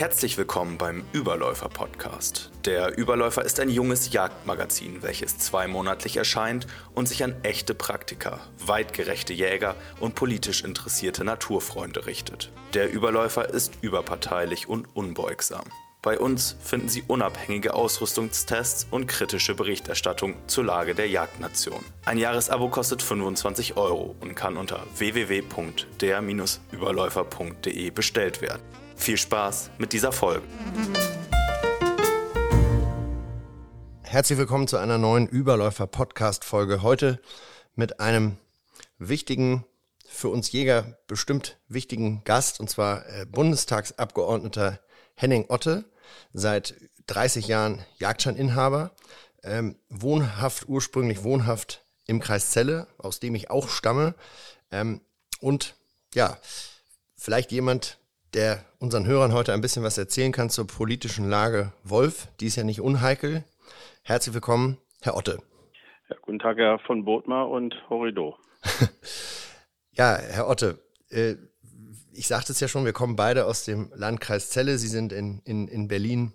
Herzlich willkommen beim Überläufer Podcast. Der Überläufer ist ein junges Jagdmagazin, welches zweimonatlich erscheint und sich an echte Praktiker, weitgerechte Jäger und politisch interessierte Naturfreunde richtet. Der Überläufer ist überparteilich und unbeugsam. Bei uns finden Sie unabhängige Ausrüstungstests und kritische Berichterstattung zur Lage der Jagdnation. Ein Jahresabo kostet 25 Euro und kann unter www.der-überläufer.de bestellt werden. Viel Spaß mit dieser Folge. Herzlich willkommen zu einer neuen Überläufer-Podcast-Folge. Heute mit einem wichtigen, für uns Jäger bestimmt wichtigen Gast, und zwar äh, Bundestagsabgeordneter Henning Otte, seit 30 Jahren Jagdscheininhaber, ähm, wohnhaft, ursprünglich wohnhaft im Kreis Celle, aus dem ich auch stamme. Ähm, und ja, vielleicht jemand, der unseren Hörern heute ein bisschen was erzählen kann zur politischen Lage Wolf. Die ist ja nicht unheikel. Herzlich willkommen, Herr Otte. Ja, guten Tag, Herr von Botmar und Horido. ja, Herr Otte, äh, ich sagte es ja schon, wir kommen beide aus dem Landkreis Celle. Sie sind in, in, in Berlin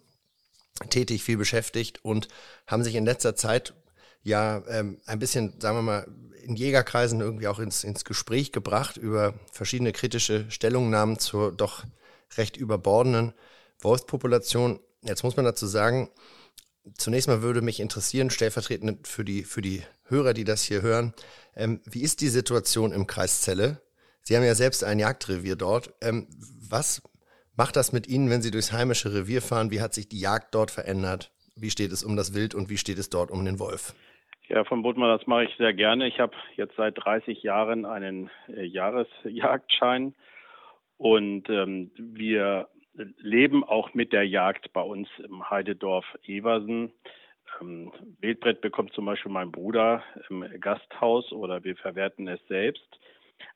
tätig, viel beschäftigt und haben sich in letzter Zeit ja ähm, ein bisschen, sagen wir mal, in Jägerkreisen irgendwie auch ins, ins Gespräch gebracht über verschiedene kritische Stellungnahmen zur doch recht überbordenden Wolfspopulation. Jetzt muss man dazu sagen, zunächst mal würde mich interessieren, stellvertretend für die, für die Hörer, die das hier hören, ähm, wie ist die Situation im Kreis Celle? Sie haben ja selbst ein Jagdrevier dort. Ähm, was macht das mit Ihnen, wenn Sie durchs heimische Revier fahren? Wie hat sich die Jagd dort verändert? Wie steht es um das Wild und wie steht es dort um den Wolf? Ja, von Budmann, das mache ich sehr gerne. Ich habe jetzt seit 30 Jahren einen äh, Jahresjagdschein und ähm, wir leben auch mit der Jagd bei uns im Heidedorf Eversen. Ähm, Wildbrett bekommt zum Beispiel mein Bruder im Gasthaus oder wir verwerten es selbst.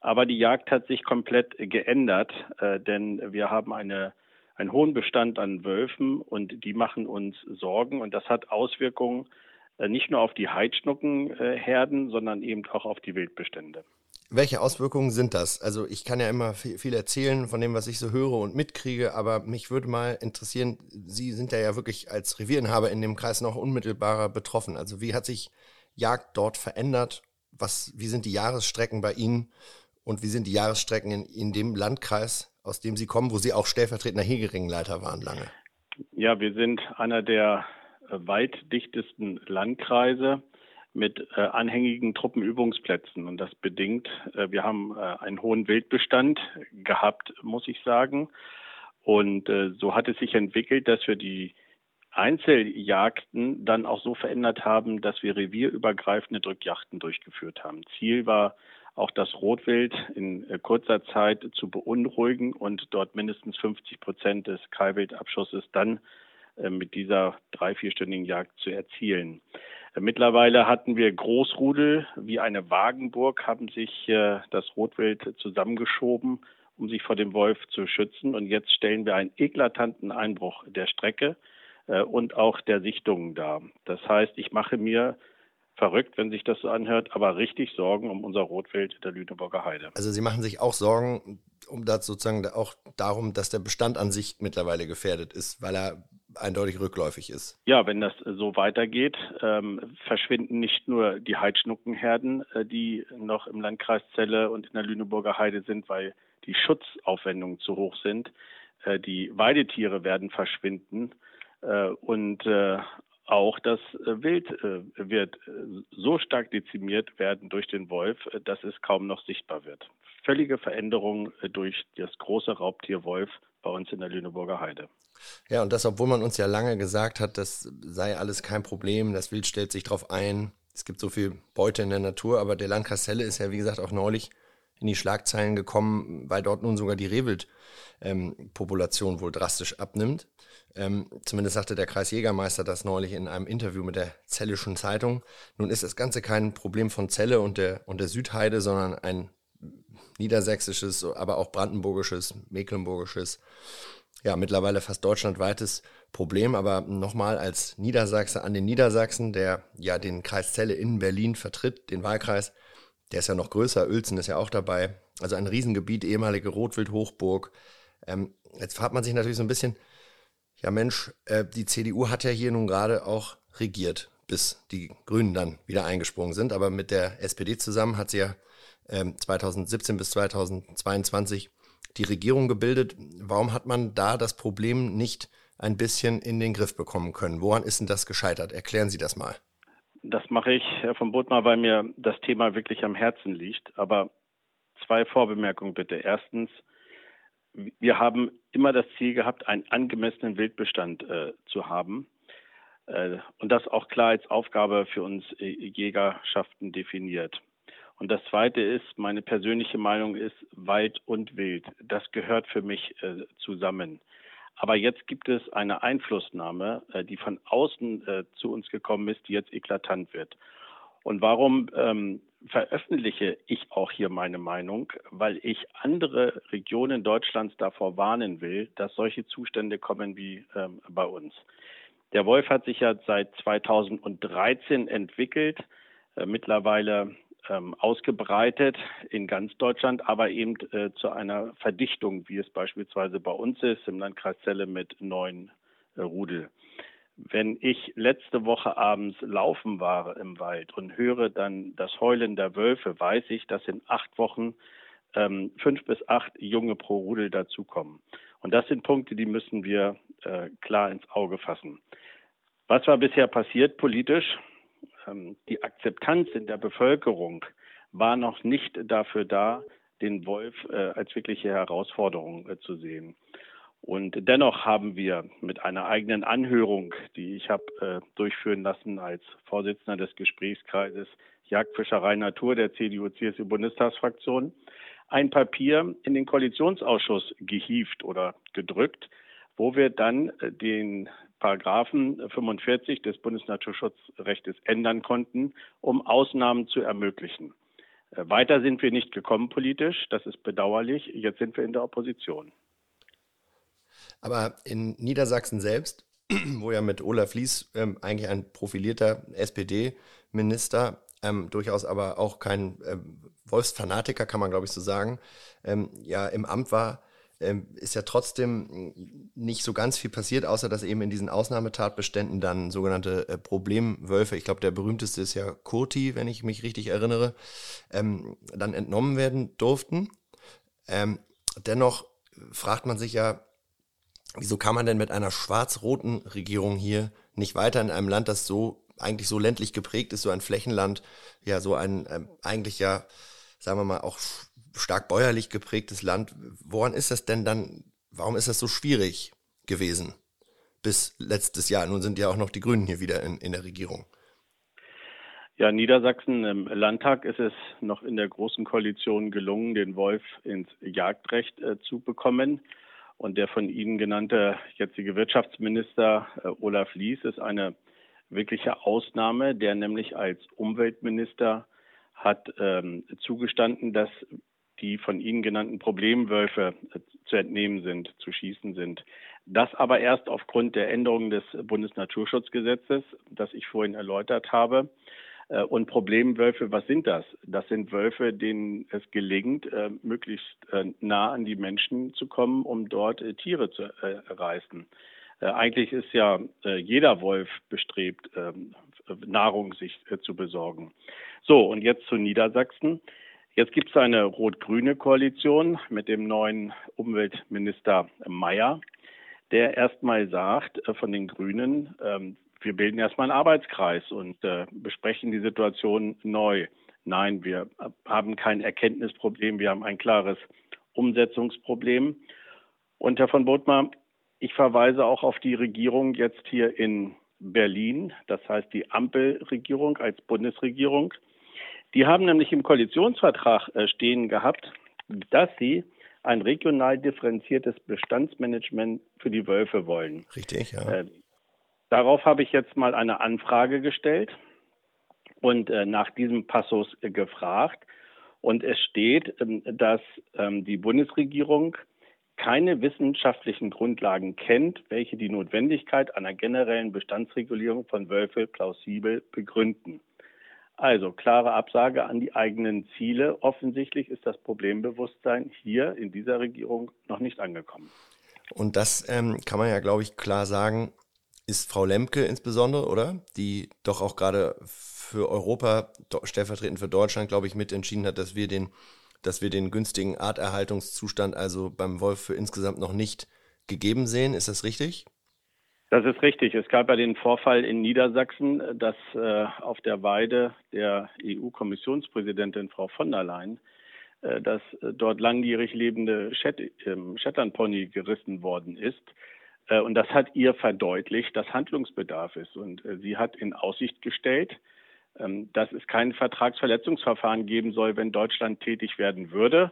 Aber die Jagd hat sich komplett geändert, äh, denn wir haben eine, einen hohen Bestand an Wölfen und die machen uns Sorgen und das hat Auswirkungen nicht nur auf die Heidschnuckenherden, sondern eben auch auf die Wildbestände. Welche Auswirkungen sind das? Also ich kann ja immer viel erzählen von dem, was ich so höre und mitkriege, aber mich würde mal interessieren, Sie sind ja, wirklich als Revierinhaber in dem Kreis noch unmittelbarer betroffen. Also wie hat sich Jagd dort verändert? Was, wie sind die Jahresstrecken bei Ihnen und wie sind die Jahresstrecken in, in dem Landkreis, aus dem Sie kommen, wo Sie auch stellvertretender Hegeringenleiter waren lange? Ja, wir sind einer der weitdichtesten Landkreise mit äh, anhängigen Truppenübungsplätzen. Und das bedingt, äh, wir haben äh, einen hohen Wildbestand gehabt, muss ich sagen. Und äh, so hat es sich entwickelt, dass wir die Einzeljagden dann auch so verändert haben, dass wir revierübergreifende Drückjachten durchgeführt haben. Ziel war auch das Rotwild in äh, kurzer Zeit zu beunruhigen und dort mindestens 50 Prozent des Kalwildabschusses dann mit dieser drei-, vierstündigen Jagd zu erzielen. Äh, mittlerweile hatten wir Großrudel wie eine Wagenburg, haben sich äh, das Rotwild zusammengeschoben, um sich vor dem Wolf zu schützen. Und jetzt stellen wir einen eklatanten Einbruch der Strecke und auch der Sichtungen dar. Das heißt, ich mache mir verrückt, wenn sich das so anhört, aber richtig Sorgen um unser Rotwild der Lüneburger Heide. Also Sie machen sich auch Sorgen um das sozusagen auch darum, dass der Bestand an sich mittlerweile gefährdet ist, weil er eindeutig rückläufig ist. Ja, wenn das so weitergeht, ähm, verschwinden nicht nur die Heidschnuckenherden, äh, die noch im Landkreis Celle und in der Lüneburger Heide sind, weil die Schutzaufwendungen zu hoch sind. Äh, die Weidetiere werden verschwinden äh, und äh, auch das äh, Wild äh, wird so stark dezimiert werden durch den Wolf, dass es kaum noch sichtbar wird. Völlige Veränderung durch das große Raubtier Wolf bei uns in der Lüneburger Heide. Ja, und das, obwohl man uns ja lange gesagt hat, das sei alles kein Problem, das Wild stellt sich drauf ein, es gibt so viel Beute in der Natur, aber der Landkreis Celle ist ja, wie gesagt, auch neulich in die Schlagzeilen gekommen, weil dort nun sogar die Rehwildpopulation ähm, wohl drastisch abnimmt. Ähm, zumindest sagte der Kreisjägermeister das neulich in einem Interview mit der Zellischen Zeitung. Nun ist das Ganze kein Problem von Celle und der, und der Südheide, sondern ein niedersächsisches, aber auch brandenburgisches, mecklenburgisches ja, mittlerweile fast deutschlandweites Problem, aber nochmal als Niedersachse an den Niedersachsen, der ja den Kreis Celle in Berlin vertritt, den Wahlkreis, der ist ja noch größer, Uelzen ist ja auch dabei, also ein Riesengebiet, ehemalige Rotwildhochburg. Ähm, jetzt fragt man sich natürlich so ein bisschen, Ja Mensch, äh, die CDU hat ja hier nun gerade auch regiert, bis die Grünen dann wieder eingesprungen sind. Aber mit der SPD zusammen hat sie ja 2017 bis 2022 die Regierung gebildet. Warum hat man da das Problem nicht ein bisschen in den Griff bekommen können? Woran ist denn das gescheitert? Erklären Sie das mal. Das mache ich, Herr von Bodmer, weil mir das Thema wirklich am Herzen liegt. Aber zwei Vorbemerkungen bitte. Erstens, wir haben immer das Ziel gehabt, einen angemessenen Wildbestand äh, zu haben äh, und das auch klar als Aufgabe für uns äh, Jägerschaften definiert. Und das Zweite ist, meine persönliche Meinung ist, Wald und Wild, das gehört für mich äh, zusammen. Aber jetzt gibt es eine Einflussnahme, äh, die von außen äh, zu uns gekommen ist, die jetzt eklatant wird. Und warum ähm, veröffentliche ich auch hier meine Meinung? Weil ich andere Regionen Deutschlands davor warnen will, dass solche Zustände kommen wie ähm, bei uns. Der Wolf hat sich ja seit 2013 entwickelt. Äh, mittlerweile ähm, ausgebreitet in ganz Deutschland, aber eben äh, zu einer Verdichtung, wie es beispielsweise bei uns ist, im Landkreis Celle mit neun äh, Rudel. Wenn ich letzte Woche abends laufen war im Wald und höre dann das Heulen der Wölfe, weiß ich, dass in acht Wochen ähm, fünf bis acht Junge pro Rudel dazukommen. Und das sind Punkte, die müssen wir äh, klar ins Auge fassen. Was war bisher passiert politisch? Ähm, die Akzeptanz in der Bevölkerung war noch nicht dafür da, den Wolf äh, als wirkliche Herausforderung äh, zu sehen. Und dennoch haben wir mit einer eigenen Anhörung, die ich habe äh, durchführen lassen als Vorsitzender des Gesprächskreises Jagdfischerei Natur der CDU-CSU-Bundestagsfraktion, ein Papier in den Koalitionsausschuss gehieft oder gedrückt, wo wir dann den Paragraphen 45 des Bundesnaturschutzrechts ändern konnten, um Ausnahmen zu ermöglichen. Äh, weiter sind wir nicht gekommen politisch, das ist bedauerlich. Jetzt sind wir in der Opposition. Aber in Niedersachsen selbst, wo ja mit Olaf Lies ähm, eigentlich ein profilierter SPD-Minister, ähm, durchaus aber auch kein ähm, Wolfsfanatiker, kann man glaube ich so sagen, ähm, ja im Amt war, ähm, ist ja trotzdem nicht so ganz viel passiert, außer dass eben in diesen Ausnahmetatbeständen dann sogenannte äh, Problemwölfe, ich glaube der berühmteste ist ja Kurti, wenn ich mich richtig erinnere, ähm, dann entnommen werden durften. Ähm, dennoch fragt man sich ja, wieso kann man denn mit einer schwarz-roten Regierung hier nicht weiter in einem Land, das so eigentlich so ländlich geprägt ist, so ein Flächenland, ja so ein ähm, eigentlich ja, sagen wir mal, auch stark bäuerlich geprägtes Land. Woran ist das denn dann, warum ist das so schwierig gewesen bis letztes Jahr? Nun sind ja auch noch die Grünen hier wieder in, in der Regierung. Ja, Niedersachsen im Landtag ist es noch in der Großen Koalition gelungen, den Wolf ins Jagdrecht äh, zu bekommen. Und der von Ihnen genannte jetzige Wirtschaftsminister äh, Olaf Lies ist eine wirkliche Ausnahme, der nämlich als Umweltminister hat ähm, zugestanden, dass die von Ihnen genannten Problemwölfe äh, zu entnehmen sind, zu schießen sind. Das aber erst aufgrund der Änderung des Bundesnaturschutzgesetzes, das ich vorhin erläutert habe. Äh, und Problemwölfe, was sind das? Das sind Wölfe, denen es gelingt, äh, möglichst nah an die Menschen zu kommen, um dort Tiere zu reißen. Eigentlich ist ja jeder Wolf bestrebt, ähm, Nahrung sich zu besorgen. So, und jetzt zu Niedersachsen. Jetzt gibt es eine rot-grüne Koalition mit dem neuen Umweltminister Mayer, der erstmal sagt äh, von den Grünen, ähm, wir bilden erstmal einen Arbeitskreis und äh, besprechen die Situation neu. Nein, wir haben kein Erkenntnisproblem, wir haben ein klares Umsetzungsproblem. Und Herr von Bodmer, ich verweise auch auf die Regierung jetzt hier in Berlin, das heißt die Ampelregierung als Bundesregierung. Die haben nämlich im Koalitionsvertrag äh, stehen gehabt, dass sie ein regional differenziertes Bestandsmanagement für die Wölfe wollen. Richtig, ja. Äh, darauf habe ich jetzt mal eine Anfrage gestellt und äh, nach diesem Passus äh, gefragt. Und es steht, ähm, dass ähm, die Bundesregierung keine wissenschaftlichen Grundlagen kennt, welche die Notwendigkeit einer generellen Bestandsregulierung von Wölfe plausibel begründen. Also klare Absage an die eigenen Ziele. Offensichtlich ist das Problembewusstsein hier in dieser Regierung noch nicht angekommen. Und das ähm, kann man ja, glaube ich, klar sagen, ist Frau Lemke insbesondere, oder? Die doch auch gerade für Europa, stellvertretend für Deutschland, glaube ich, mitentschieden hat, dass wir den, dass wir den günstigen Arterhaltungszustand also beim Wolf für insgesamt noch nicht gegeben sehen. Ist das richtig? Das ist richtig. Es gab ja den Vorfall in Niedersachsen, dass äh, auf der Weide der EU-Kommissionspräsidentin Frau von der Leyen äh, dass äh, dort langjährig lebende Shet ähm, Shetlandpony gerissen worden ist. Äh, und das hat ihr verdeutlicht, dass Handlungsbedarf ist. Und äh, sie hat in Aussicht gestellt, dass es kein Vertragsverletzungsverfahren geben soll, wenn Deutschland tätig werden würde.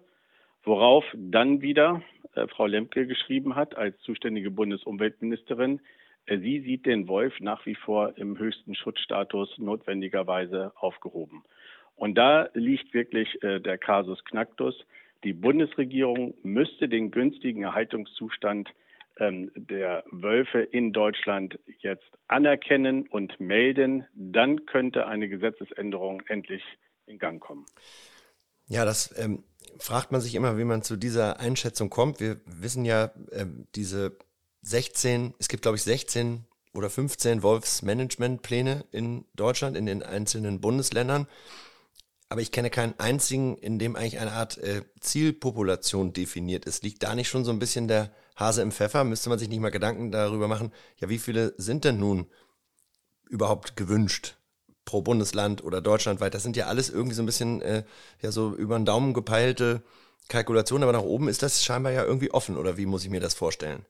Worauf dann wieder äh, Frau Lemke geschrieben hat als zuständige Bundesumweltministerin, Sie sieht den Wolf nach wie vor im höchsten Schutzstatus notwendigerweise aufgehoben. Und da liegt wirklich äh, der Kasus Knacktus. Die Bundesregierung müsste den günstigen Erhaltungszustand ähm, der Wölfe in Deutschland jetzt anerkennen und melden. Dann könnte eine Gesetzesänderung endlich in Gang kommen. Ja, das ähm, fragt man sich immer, wie man zu dieser Einschätzung kommt. Wir wissen ja, ähm, diese 16, es gibt glaube ich 16 oder 15 Wolfsmanagementpläne in Deutschland, in den einzelnen Bundesländern. Aber ich kenne keinen einzigen, in dem eigentlich eine Art äh, Zielpopulation definiert ist. Liegt da nicht schon so ein bisschen der Hase im Pfeffer? Müsste man sich nicht mal Gedanken darüber machen, ja, wie viele sind denn nun überhaupt gewünscht pro Bundesland oder deutschlandweit? Das sind ja alles irgendwie so ein bisschen, äh, ja, so über den Daumen gepeilte Kalkulationen, aber nach oben ist das scheinbar ja irgendwie offen, oder wie muss ich mir das vorstellen?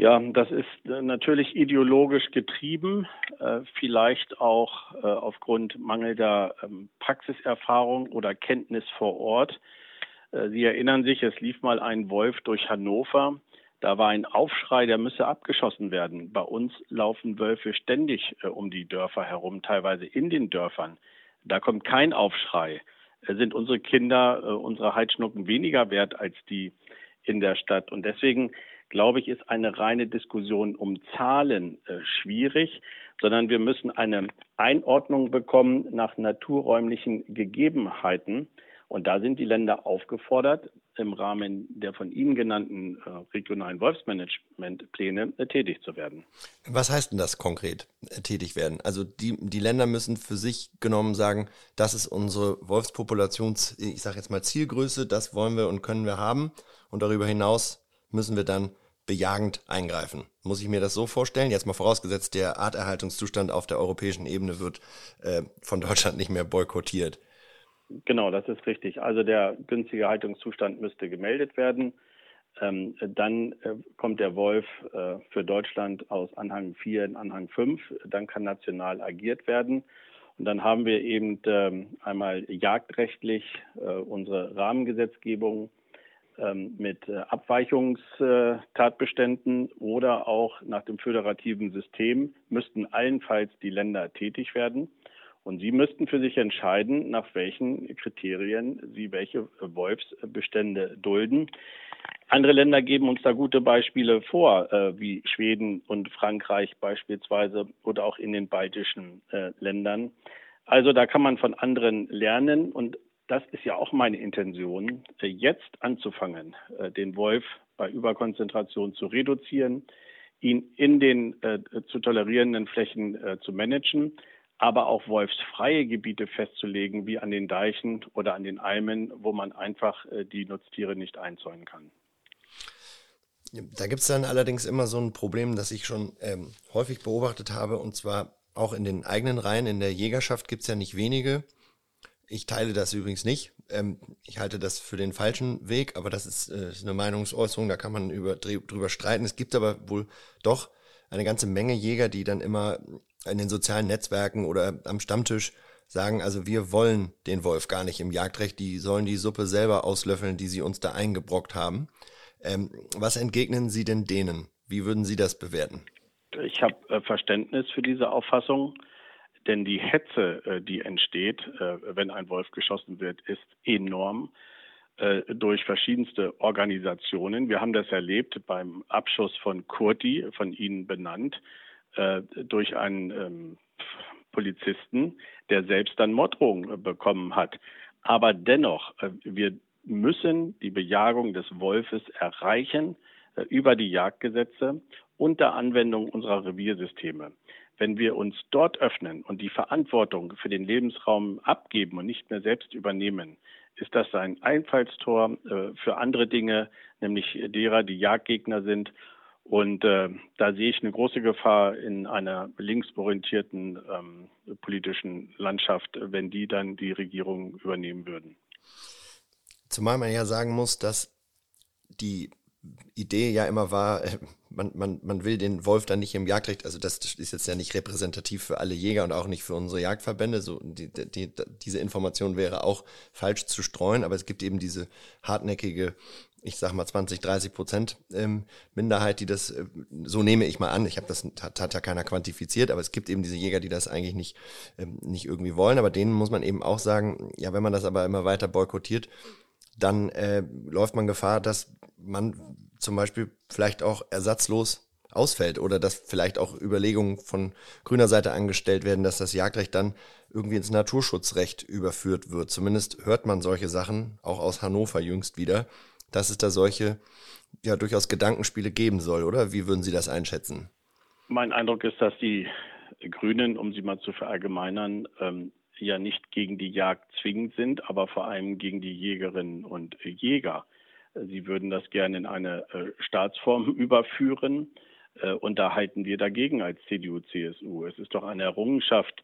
Ja, das ist äh, natürlich ideologisch getrieben, äh, vielleicht auch äh, aufgrund mangelnder ähm, Praxiserfahrung oder Kenntnis vor Ort. Sie erinnern sich, es lief mal ein Wolf durch Hannover. Da war ein Aufschrei, der müsse abgeschossen werden. Bei uns laufen Wölfe ständig um die Dörfer herum, teilweise in den Dörfern. Da kommt kein Aufschrei. Sind unsere Kinder, unsere Heidschnucken weniger wert als die in der Stadt? Und deswegen glaube ich, ist eine reine Diskussion um Zahlen äh, schwierig, sondern wir müssen eine Einordnung bekommen nach naturräumlichen Gegebenheiten. Und da sind die Länder aufgefordert, im Rahmen der von Ihnen genannten äh, regionalen Wolfsmanagementpläne äh, tätig zu werden. Was heißt denn das konkret, äh, tätig werden? Also die, die Länder müssen für sich genommen sagen, das ist unsere Wolfspopulations, ich sage jetzt mal Zielgröße, das wollen wir und können wir haben. Und darüber hinaus müssen wir dann bejagend eingreifen. Muss ich mir das so vorstellen? Jetzt mal vorausgesetzt, der Arterhaltungszustand auf der europäischen Ebene wird äh, von Deutschland nicht mehr boykottiert. Genau, das ist richtig. Also der günstige Haltungszustand müsste gemeldet werden. Ähm, dann äh, kommt der Wolf äh, für Deutschland aus Anhang 4 in Anhang 5. Dann kann national agiert werden. Und dann haben wir eben ähm, einmal jagdrechtlich äh, unsere Rahmengesetzgebung mit äh, Abweichungstatbeständen oder auch nach dem föderativen System müssten allenfalls die Länder tätig werden. Und sie müssten für sich entscheiden, nach welchen Kriterien sie welche Wolfsbestände dulden. Andere Länder geben uns da gute Beispiele vor, äh, wie Schweden und Frankreich beispielsweise oder auch in den baltischen äh, Ländern. Also da kann man von anderen lernen und das ist ja auch meine Intention, äh, jetzt anzufangen, äh, den Wolf bei Überkonzentration zu reduzieren, ihn in den äh, zu tolerierenden Flächen zu managen, aber auch wolfsfreie Gebiete festzulegen, wie an den Deichen oder an den Almen, wo man einfach die Nutztiere nicht einzäunen kann. Da gibt es dann allerdings immer so ein Problem, das ich schon ähm, häufig beobachtet habe, und zwar auch in den eigenen Reihen. In der Jägerschaft gibt es ja nicht wenige, ich teile das übrigens nicht. Ähm, ich halte das für den falschen Weg, aber das ist, äh, eine Meinungsäußerung, da kann man über, drüber streiten. Es gibt aber wohl doch eine ganze Menge Jäger, die dann immer in den sozialen Netzwerken oder am Stammtisch sagen, also wir wollen den Wolf gar nicht im Jagdrecht, die sollen die Suppe selber auslöffeln, die sie uns da eingebrockt haben. Ähm, was entgegnen Sie denn denen? Wie würden Sie das bewerten? Ich habe äh, Verständnis für diese Auffassung. Denn die Hetze, äh, die entsteht, äh, wenn ein Wolf geschossen wird, ist enorm äh, durch verschiedenste Organisationen. Wir haben das erlebt beim Abschuss von Kurti, von Ihnen benannt, durch einen ähm, Polizisten, der selbst dann Morddrohungen bekommen hat. Aber dennoch, wir müssen die Bejagung des Wolfes erreichen. über die Jagdgesetze und der Anwendung unserer Reviersysteme. Wenn wir uns dort öffnen und die Verantwortung für den Lebensraum abgeben und nicht mehr selbst übernehmen, ist das ein Einfallstor äh, für andere Dinge, nämlich derer, die Jagdgegner sind. Und äh, da sehe ich eine große Gefahr in einer linksorientierten ähm, politischen Landschaft, wenn die dann die Regierung übernehmen würden. Zumal man ja sagen muss, dass die Idee ja immer war, äh, man, man, man will den Wolf dann nicht im Jagdrecht, also das ist jetzt ja nicht repräsentativ für alle Jäger und auch nicht für unsere Jagdverbände. So, die, die, diese Information wäre auch falsch zu streuen, aber es gibt eben diese hartnäckige, ich sag mal 20, 30 Prozent ähm, Minderheit, die das, äh, so nehme ich mal an, ich habe das, hat, hat ja keiner quantifiziert, aber es gibt eben diese Jäger, die das eigentlich nicht, ähm, nicht irgendwie wollen, aber denen muss man eben auch sagen, ja, wenn man das aber immer weiter boykottiert, dann äh, läuft man Gefahr, dass man zum Beispiel vielleicht auch ersatzlos ausfällt oder dass vielleicht auch Überlegungen von grüner Seite angestellt werden, dass das Jagdrecht dann irgendwie ins Naturschutzrecht überführt wird. Zumindest hört man solche Sachen auch aus Hannover jüngst wieder, dass es da solche ja durchaus Gedankenspiele geben soll, oder? Wie würden Sie das einschätzen? Mein Eindruck ist, dass die Grünen, um sie mal zu verallgemeinern, ähm, ja nicht gegen die Jagd zwingend sind, aber vor allem gegen die Jägerinnen und Jäger. Sie würden das gerne in eine äh, Staatsform überführen. Äh, und da halten wir dagegen als CDU, CSU. Es ist doch eine Errungenschaft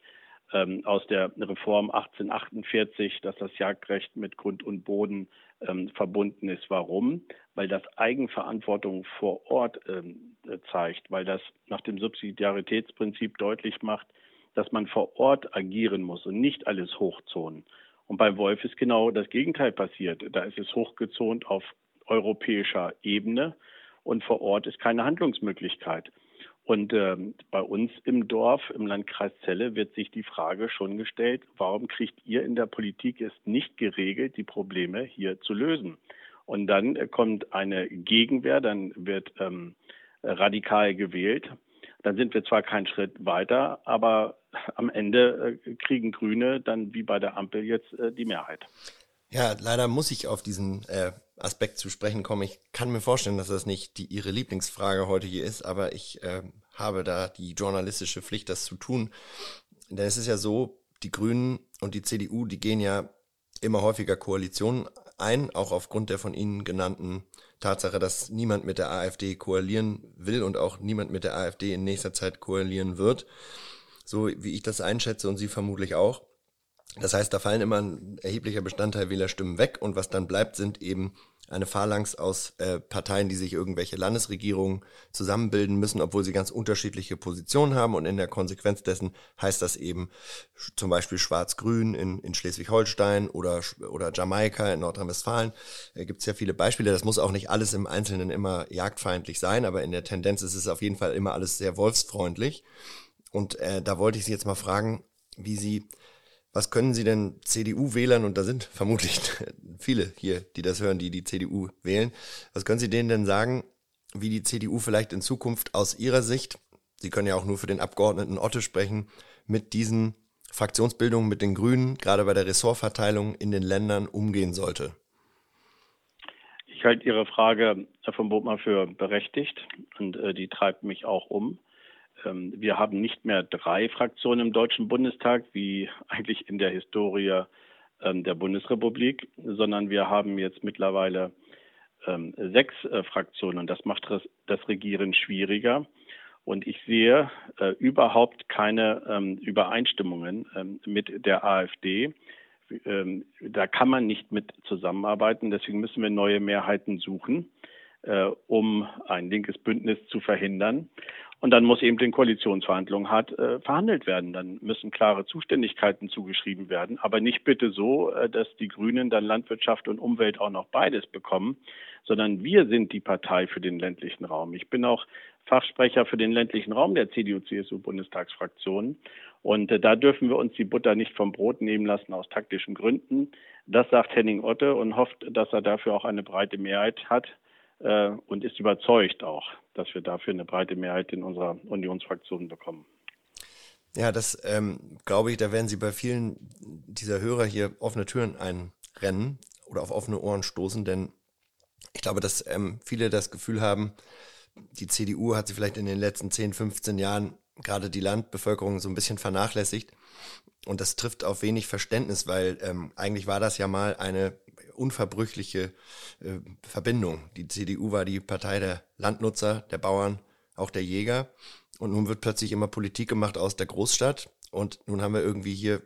ähm, aus der Reform 1848, dass das Jagdrecht mit Grund und Boden ähm, verbunden ist. Warum? Weil das Eigenverantwortung vor Ort ähm, zeigt, weil das nach dem Subsidiaritätsprinzip deutlich macht, dass man vor Ort agieren muss und nicht alles hochzonen. Und beim Wolf ist genau das Gegenteil passiert. Da ist es hochgezont auf europäischer Ebene und vor Ort ist keine Handlungsmöglichkeit. Und ähm, bei uns im Dorf, im Landkreis Celle, wird sich die Frage schon gestellt, warum kriegt ihr in der Politik es nicht geregelt, die Probleme hier zu lösen? Und dann äh, kommt eine Gegenwehr, dann wird ähm, radikal gewählt. Dann sind wir zwar keinen Schritt weiter, aber am Ende äh, kriegen Grüne dann wie bei der Ampel jetzt äh, die Mehrheit. Ja, leider muss ich auf diesen äh, Aspekt zu sprechen kommen. Ich kann mir vorstellen, dass das nicht die Ihre Lieblingsfrage heute hier ist, aber ich äh, habe da die journalistische Pflicht, das zu tun. Denn es ist ja so, die Grünen und die CDU, die gehen ja immer häufiger Koalitionen ein, auch aufgrund der von Ihnen genannten Tatsache, dass niemand mit der AfD koalieren will und auch niemand mit der AfD in nächster Zeit koalieren wird so wie ich das einschätze und Sie vermutlich auch. Das heißt, da fallen immer ein erheblicher Bestandteil Wählerstimmen weg und was dann bleibt, sind eben eine Phalanx aus äh, Parteien, die sich irgendwelche Landesregierungen zusammenbilden müssen, obwohl sie ganz unterschiedliche Positionen haben. Und in der Konsequenz dessen heißt das eben zum Beispiel Schwarz-Grün in, in Schleswig-Holstein oder, oder Jamaika in Nordrhein-Westfalen. Da gibt es ja viele Beispiele. Das muss auch nicht alles im Einzelnen immer jagdfeindlich sein, aber in der Tendenz ist es auf jeden Fall immer alles sehr wolfsfreundlich. Und äh, da wollte ich Sie jetzt mal fragen, wie Sie, was können Sie denn CDU-Wählern, und da sind vermutlich viele hier, die das hören, die die CDU wählen, was können Sie denen denn sagen, wie die CDU vielleicht in Zukunft aus Ihrer Sicht, Sie können ja auch nur für den Abgeordneten Otte sprechen, mit diesen Fraktionsbildungen mit den Grünen, gerade bei der Ressortverteilung in den Ländern umgehen sollte? Ich halte Ihre Frage, Herr von Bodmer, für berechtigt und äh, die treibt mich auch um. Ähm, wir haben nicht mehr drei Fraktionen im Deutschen Bundestag, wie eigentlich in der Historie ähm, der Bundesrepublik, sondern wir haben jetzt mittlerweile ähm, sechs äh, Fraktionen und das macht das Regieren schwieriger. Und ich sehe äh, überhaupt keine Übereinstimmungen mit der AfD. da kann man nicht mit zusammenarbeiten. Deswegen müssen wir neue Mehrheiten suchen, äh, um ein linkes Bündnis zu verhindern. Und dann muss eben den Koalitionsverhandlungen hart äh, verhandelt werden. Dann müssen klare Zuständigkeiten zugeschrieben werden, aber nicht bitte so, äh, dass die Grünen dann Landwirtschaft und Umwelt auch noch beides bekommen, sondern wir sind die Partei für den ländlichen Raum. Ich bin auch Fachsprecher für den ländlichen Raum der CDU-CSU-Bundestagsfraktion. Und äh, da dürfen wir uns die Butter nicht vom Brot nehmen lassen aus taktischen Gründen. Das sagt Henning Otte und hofft, dass er dafür auch eine breite Mehrheit hat äh, und ist überzeugt auch, dass wir dafür eine breite Mehrheit in unserer Unionsfraktion bekommen. Ja, das ähm, glaube ich, da werden Sie bei vielen dieser Hörer hier offene Türen einrennen oder auf offene Ohren stoßen, denn Ich glaube, dass ähm, viele das Gefühl haben, die CDU hat sie vielleicht in den letzten 10, 15 Jahren gerade die Landbevölkerung so ein bisschen vernachlässigt. Und das trifft auf wenig Verständnis, weil ähm, eigentlich war das ja mal eine unverbrüchliche äh, Verbindung. Die CDU war die Partei der Landnutzer, der Bauern, auch der Jäger. Und nun wird plötzlich immer Politik gemacht aus der Großstadt. Und nun haben wir irgendwie hier,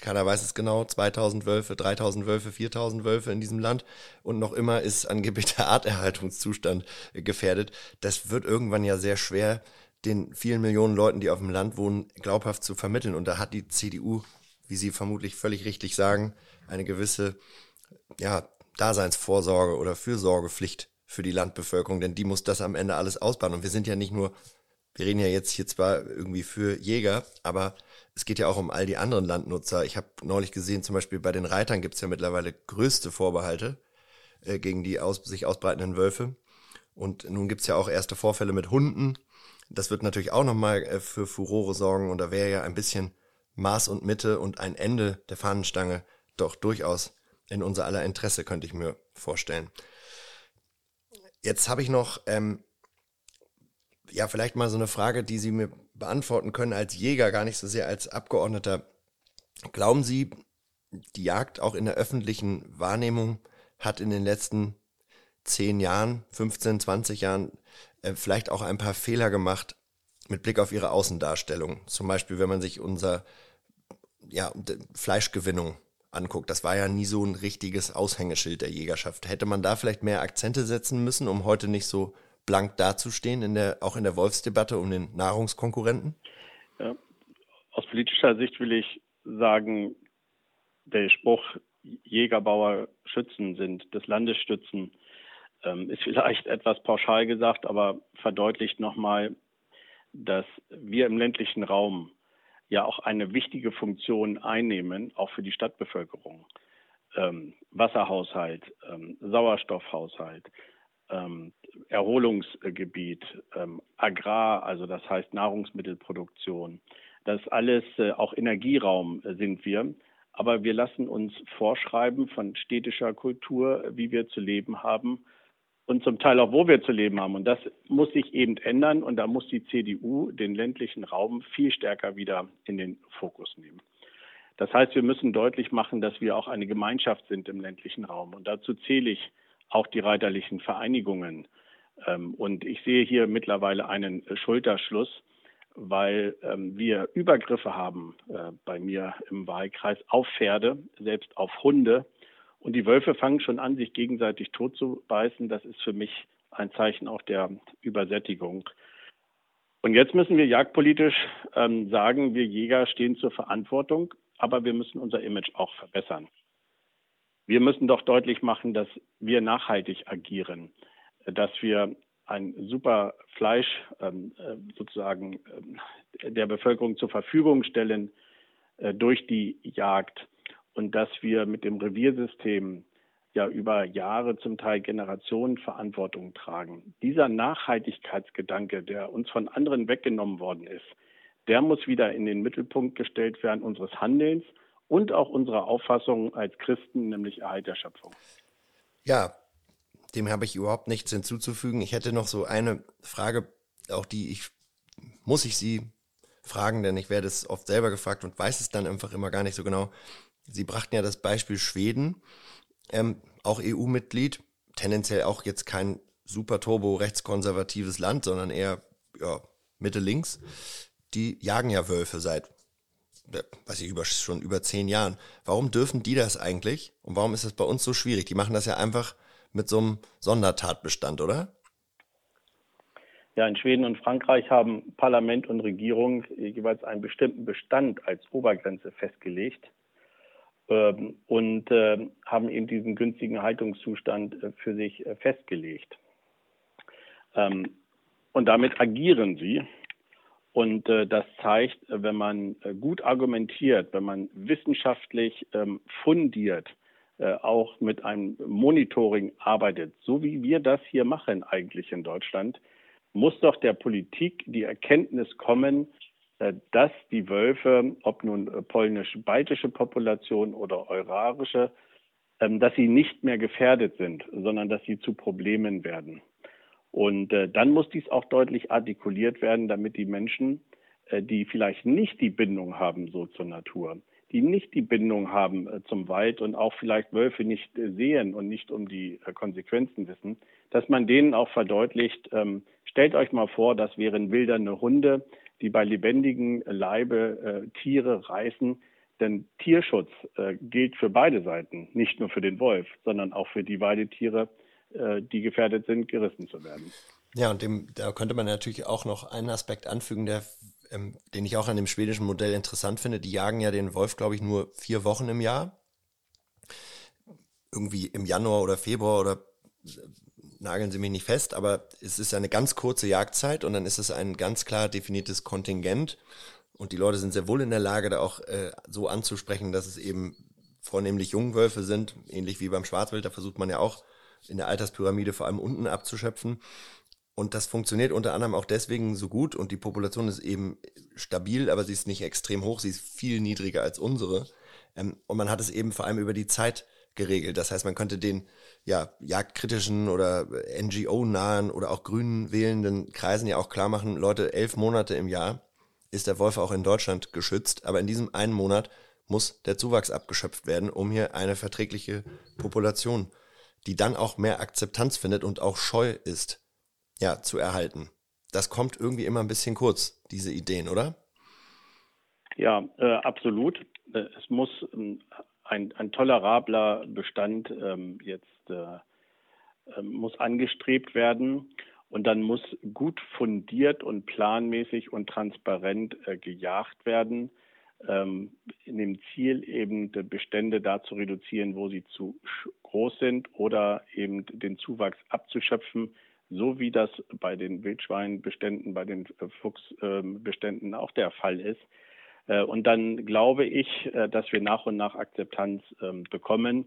keiner weiß es genau, 2000 Wölfe, 3000 Wölfe, 4000 Wölfe in diesem Land. Und noch immer ist angeblich der Arterhaltungszustand gefährdet. Das wird irgendwann ja sehr schwer, den vielen Millionen Leuten, die auf dem Land wohnen, glaubhaft zu vermitteln. Und da hat die CDU, wie Sie vermutlich völlig richtig sagen, eine gewisse ja, Daseinsvorsorge oder Fürsorgepflicht für die Landbevölkerung, denn die muss das am Ende alles ausbauen. Und wir sind ja nicht nur, wir reden ja jetzt hier zwar irgendwie für Jäger, aber es geht ja auch um all die anderen Landnutzer. Ich habe neulich gesehen, zum Beispiel bei den Reitern gibt es ja mittlerweile größte Vorbehalte äh, gegen die aus, sich ausbreitenden Wölfe. Und nun gibt es ja auch erste Vorfälle mit Hunden. Das wird natürlich auch nochmal äh, für Furore sorgen und da wäre ja ein bisschen Maß und Mitte und ein Ende der Fahnenstange doch durchaus in unser aller Interesse, könnte ich mir vorstellen. Jetzt habe ich noch, ähm, ja, vielleicht mal so eine Frage, die Sie mir beantworten können als Jäger, gar nicht so sehr als Abgeordneter. Glauben Sie, die Jagd auch in der öffentlichen Wahrnehmung hat in den letzten zehn Jahren, 15, 20 Jahren äh, vielleicht auch ein paar Fehler gemacht mit Blick auf ihre Außendarstellung. Zum Beispiel, wenn man sich unser ja, Fleischgewinnung anguckt. Das war ja nie so ein richtiges Aushängeschild der Jägerschaft. Hätte man da vielleicht mehr Akzente setzen müssen, um heute nicht so blank dazustehen, in der, auch in der Wolfsdebatte um den Nahrungskonkurrenten? Ja. Aus politischer Sicht will ich sagen, der Spruch Jägerbauer Schützen sind, des Landes stützen, ähm, ist vielleicht etwas pauschal gesagt, aber verdeutlicht nochmal, dass wir im ländlichen Raum ja auch eine wichtige Funktion einnehmen, auch für die Stadtbevölkerung. Ähm, Wasserhaushalt, ähm, Sauerstoffhaushalt, ähm, Erholungsgebiet, ähm, Agrar, also das heißt Nahrungsmittelproduktion. Das alles, äh, auch Energieraum äh, sind wir. Aber wir lassen uns vorschreiben von städtischer Kultur, wie wir zu leben haben und zum Teil auch, wo wir zu leben haben. Und das muss sich eben ändern und da muss die CDU den ländlichen Raum viel stärker wieder in den Fokus nehmen. Das heißt, wir müssen deutlich machen, dass wir auch eine Gemeinschaft sind im ländlichen Raum. Und dazu zähle ich auch die reiterlichen Vereinigungen. Ähm, und ich sehe hier mittlerweile einen Schulterschluss, weil ähm, wir Übergriffe haben äh, bei mir im Wahlkreis auf Pferde, selbst auf Hunde und die Wölfe fangen schon an, sich gegenseitig tot zu beißen. Das ist für mich ein Zeichen auch der Übersättigung. Und jetzt müssen wir jagdpolitisch ähm, sagen, wir Jäger stehen zur Verantwortung, aber wir müssen unser Image auch verbessern. Wir müssen doch deutlich machen, dass wir nachhaltig agieren, dass wir ein super Fleisch ähm, äh, sozusagen äh, der Bevölkerung zur Verfügung stellen äh, durch die Jagd und dass wir mit dem Reviersystem ja über Jahre, zum Teil Generationen Verantwortung tragen. Dieser Nachhaltigkeitsgedanke, der uns von anderen weggenommen worden ist, der muss wieder in den Mittelpunkt gestellt werden unseres Handelns und auch unserer Auffassung als Christen, nämlich Erhalt der Schöpfung. Ja, dem habe ich überhaupt nichts hinzuzufügen. Ich hätte noch so eine Frage, auch die ich, muss ich Sie fragen, denn ich werde es oft selber gefragt und weiß es dann einfach immer gar nicht so genau. Sie brachten ja das Beispiel Schweden, ähm, auch EU-Mitglied, tendenziell auch jetzt kein super turbo rechtskonservatives Land, sondern eher ja, Mitte links. Die jagen ja Wölfe seit, weiß ich, über, schon über zehn Jahren. Warum dürfen die das eigentlich? Und warum ist das bei uns so schwierig? Die machen das ja einfach mit so einem Sondertatbestand, oder? Ja, in Schweden und Frankreich haben Parlament und Regierung jeweils einen bestimmten Bestand als Obergrenze festgelegt. Ähm, und ähm, haben eben diesen günstigen Haltungszustand äh, für sich äh, festgelegt. Ähm, und damit agieren sie. Und äh, das zeigt, wenn man gut argumentiert, wenn man wissenschaftlich fundiert, auch mit einem Monitoring arbeitet, so wie wir das hier machen eigentlich in Deutschland, muss doch der Politik die Erkenntnis kommen, dass die Wölfe, ob nun äh, polnisch-baltische Population oder eurarische, ähm, dass sie nicht mehr gefährdet sind, sondern dass sie zu Problemen werden. Und äh, dann muss dies auch deutlich artikuliert werden, damit die Menschen, äh, die vielleicht nicht die Bindung haben so zur Natur, die nicht die Bindung haben äh, zum Wald und auch vielleicht Wölfe nicht äh, sehen und nicht um die äh, Konsequenzen wissen, dass man denen auch verdeutlicht, ähm, stellt euch mal vor, das wären wildernde Hunde, die bei lebendigen Leibe äh, Tiere reißen. Denn Tierschutz äh, gilt für beide Seiten, nicht nur für den Wolf, sondern auch für die Weidetiere, äh, die gefährdet sind, gerissen zu werden. Ja, und dem, da könnte man natürlich auch noch einen Aspekt anfügen, der ähm, den ich auch an dem schwedischen Modell interessant finde. Die jagen ja den Wolf, glaube ich, nur vier Wochen im Jahr. Irgendwie im Januar oder Februar oder nageln Sie mich nicht fest, aber es ist eine ganz kurze Jagdzeit und dann ist es ein ganz klar definiertes Kontingent. Und die Leute sind sehr wohl in der Lage, da auch äh, so anzusprechen, dass es eben vornehmlich Jungwölfe sind, ähnlich wie beim Schwarzwild. Da versucht man ja auch in der Alterspyramide vor allem unten abzuschöpfen. Und das funktioniert unter anderem auch deswegen so gut und die Population ist eben stabil, aber sie ist nicht extrem hoch, sie ist viel niedriger als unsere. Ähm, und man hat es eben vor allem über die Zeit geregelt. Das heißt, man könnte den ja, jagdkritischen oder NGO-nahen oder auch grünen wählenden Kreisen ja auch klar machen, Leute, elf Monate im Jahr ist der Wolf auch in Deutschland geschützt, aber in diesem einen Monat muss der Zuwachs abgeschöpft werden, um hier eine verträgliche Population, die dann auch mehr Akzeptanz findet und auch scheu ist, ja, zu erhalten. Das kommt irgendwie immer ein bisschen kurz, diese Ideen, oder? Ja, äh, absolut. Äh, es muss ähm, ein, ein tolerabler Bestand ähm, jetzt äh, äh, muss angestrebt werden und dann muss gut fundiert und planmäßig und transparent äh, gejagt werden, ähm, in dem Ziel eben Bestände da zu reduzieren, wo sie zu groß sind oder eben den Zuwachs abzuschöpfen, so wie das bei den Wildschweinbeständen, bei den äh, Fuchsbeständen auch der Fall ist. Äh, und dann glaube ich, dass wir nach und nach Akzeptanz ähm, bekommen.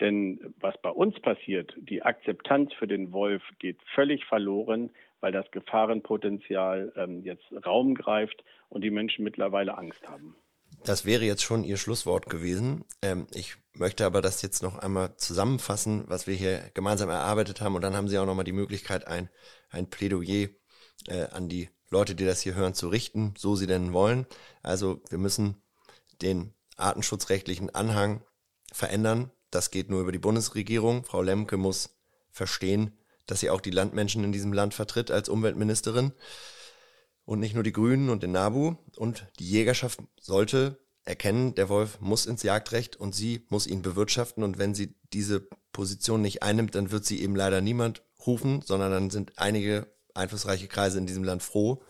Denn was bei uns passiert, die Akzeptanz für den Wolf geht völlig verloren, weil das Gefahrenpotenzial ähm, jetzt Raum greift und die Menschen mittlerweile Angst haben. Das wäre jetzt schon Ihr Schlusswort gewesen. Ähm, ich möchte aber das jetzt noch einmal zusammenfassen, was wir hier gemeinsam erarbeitet haben. Und dann haben Sie auch nochmal die Möglichkeit, ein, ein Plädoyer äh, an die Leute, die das hier hören, zu richten, so sie denn wollen. Also wir müssen den artenschutzrechtlichen Anhang verändern. Das geht nur über die Bundesregierung. Frau Lemke muss verstehen, dass sie auch die Landmenschen in diesem Land vertritt als Umweltministerin und nicht nur die Grünen und den NABU. Und die Jägerschaft sollte erkennen, der Wolf muss ins Jagdrecht und sie muss ihn bewirtschaften. Und wenn sie diese Position nicht einnimmt, dann wird sie eben leider niemand rufen, sondern dann sind einige einflussreiche Kreise in diesem Land froh,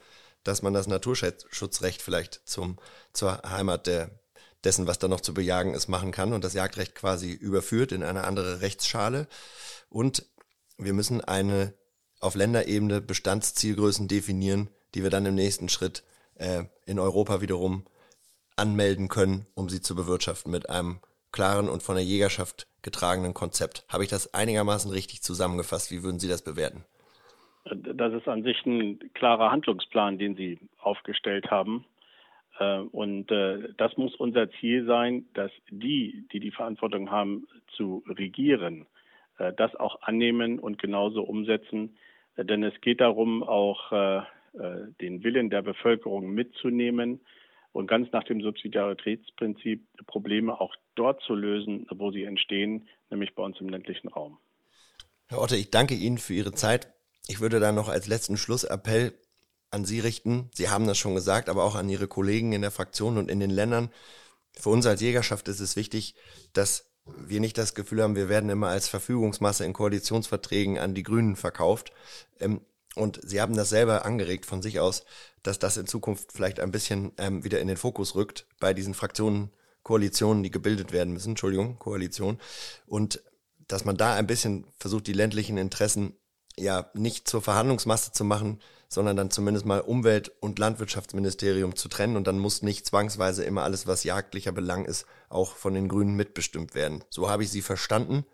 dass man das Naturschutzrecht vielleicht zum, zur Heimat der, dessen, was da noch zu bejagen ist, machen kann und das Jagdrecht quasi überführt in eine andere Rechtsschale. Und wir müssen eine auf Länderebene Bestandszielgrößen definieren, die wir dann im nächsten Schritt äh, in Europa wiederum anmelden können, um sie zu bewirtschaften mit einem klaren und von der Jägerschaft getragenen Konzept. Habe ich das einigermaßen richtig zusammengefasst? Wie würden Sie das bewerten? Das ist an sich ein klarer Handlungsplan, den Sie aufgestellt haben. Äh, und äh, das muss unser Ziel sein, dass die, die die Verantwortung haben zu regieren, äh, das auch annehmen und genauso umsetzen. Denn es geht darum, auch äh, den Willen der Bevölkerung mitzunehmen und ganz nach dem Subsidiaritätsprinzip Probleme auch dort zu lösen, wo sie entstehen, nämlich bei uns im ländlichen Raum. Herr Otte, ich danke Ihnen für Ihre Zeit. Ich würde dann noch als letzten Schlussappell an Sie richten. Sie haben das schon gesagt, aber auch an Ihre Kollegen in der Fraktion und in den Ländern. Für uns als Jägerschaft ist es wichtig, dass wir nicht das Gefühl haben, wir werden immer als Verfügungsmasse in Koalitionsverträgen an die Grünen verkauft. Ähm, und sie haben das selber angeregt von sich aus, dass das in Zukunft vielleicht ein bisschen ähm, wieder in den Fokus rückt bei diesen Fraktionen, Koalitionen, die gebildet werden müssen, Entschuldigung, Koalition. Und dass man da ein bisschen versucht, die ländlichen Interessen ja nicht zur Verhandlungsmasse zu machen, sondern dann zumindest mal Umwelt- und Landwirtschaftsministerium zu trennen und dann muss nicht zwangsweise immer alles, was jagdlicher Belang ist, auch von den Grünen mitbestimmt werden. So habe ich sie verstanden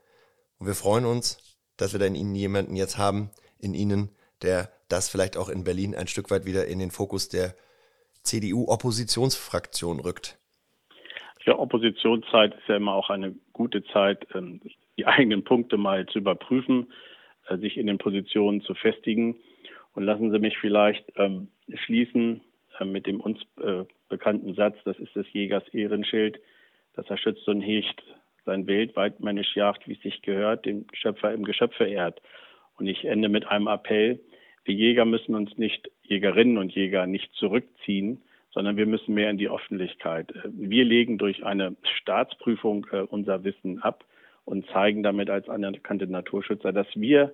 und wir freuen uns, dass wir da in Ihnen jemanden jetzt haben, in Ihnen, der das vielleicht auch in Berlin ein Stück weit wieder in den Fokus der CDU-Oppositionsfraktion rückt. Ja, Oppositionszeit ist ja immer auch eine gute Zeit, ähm, die eigenen Punkte mal zu überprüfen, äh, sich in den Positionen zu festigen. Und lassen Sie mich vielleicht ähm, schließen äh, mit dem uns äh, bekannten Satz, das ist des Jägers Ehrenschild, dass er schützt und hegt sein Bild weitmännisch jagt, wie es sich gehört, den Schöpfer im Geschöpfe ehrt. Und ich ende mit einem Appell. Wir Jäger müssen uns nicht, Jägerinnen und Jäger, nicht zurückziehen, sondern wir müssen mehr in die Öffentlichkeit. Wir legen durch eine Staatsprüfung äh, unser Wissen ab und zeigen damit als anerkannte Naturschützer, dass wir äh,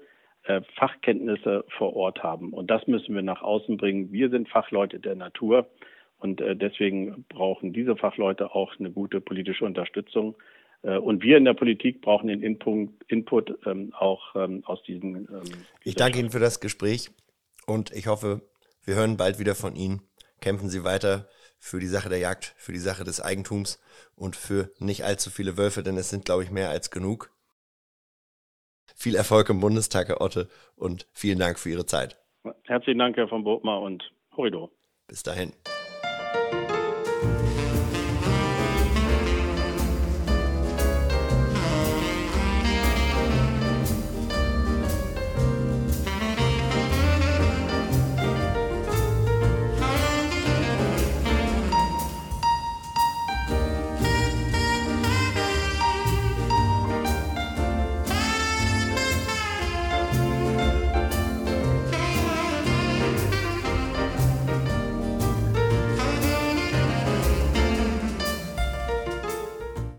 Fachkenntnisse vor Ort haben. Und das müssen wir nach außen bringen. Wir sind Fachleute der Natur und äh, deswegen brauchen diese Fachleute auch eine gute politische Unterstützung. Und wir in der Politik brauchen den Input, Input ähm, auch ähm, aus diesen. Ähm, ich danke Ihnen für das Gespräch und ich hoffe, wir hören bald wieder von Ihnen kämpfen sie weiter für die Sache der Jagd, für die Sache des Eigentums und für nicht allzu viele Wölfe, denn es sind, glaube ich, mehr als genug. Viel Erfolg im Bundestag, Herr Otte, und vielen Dank für Ihre Zeit. Herzlichen Dank, Herr von Botmar, und Horido. Bis dahin.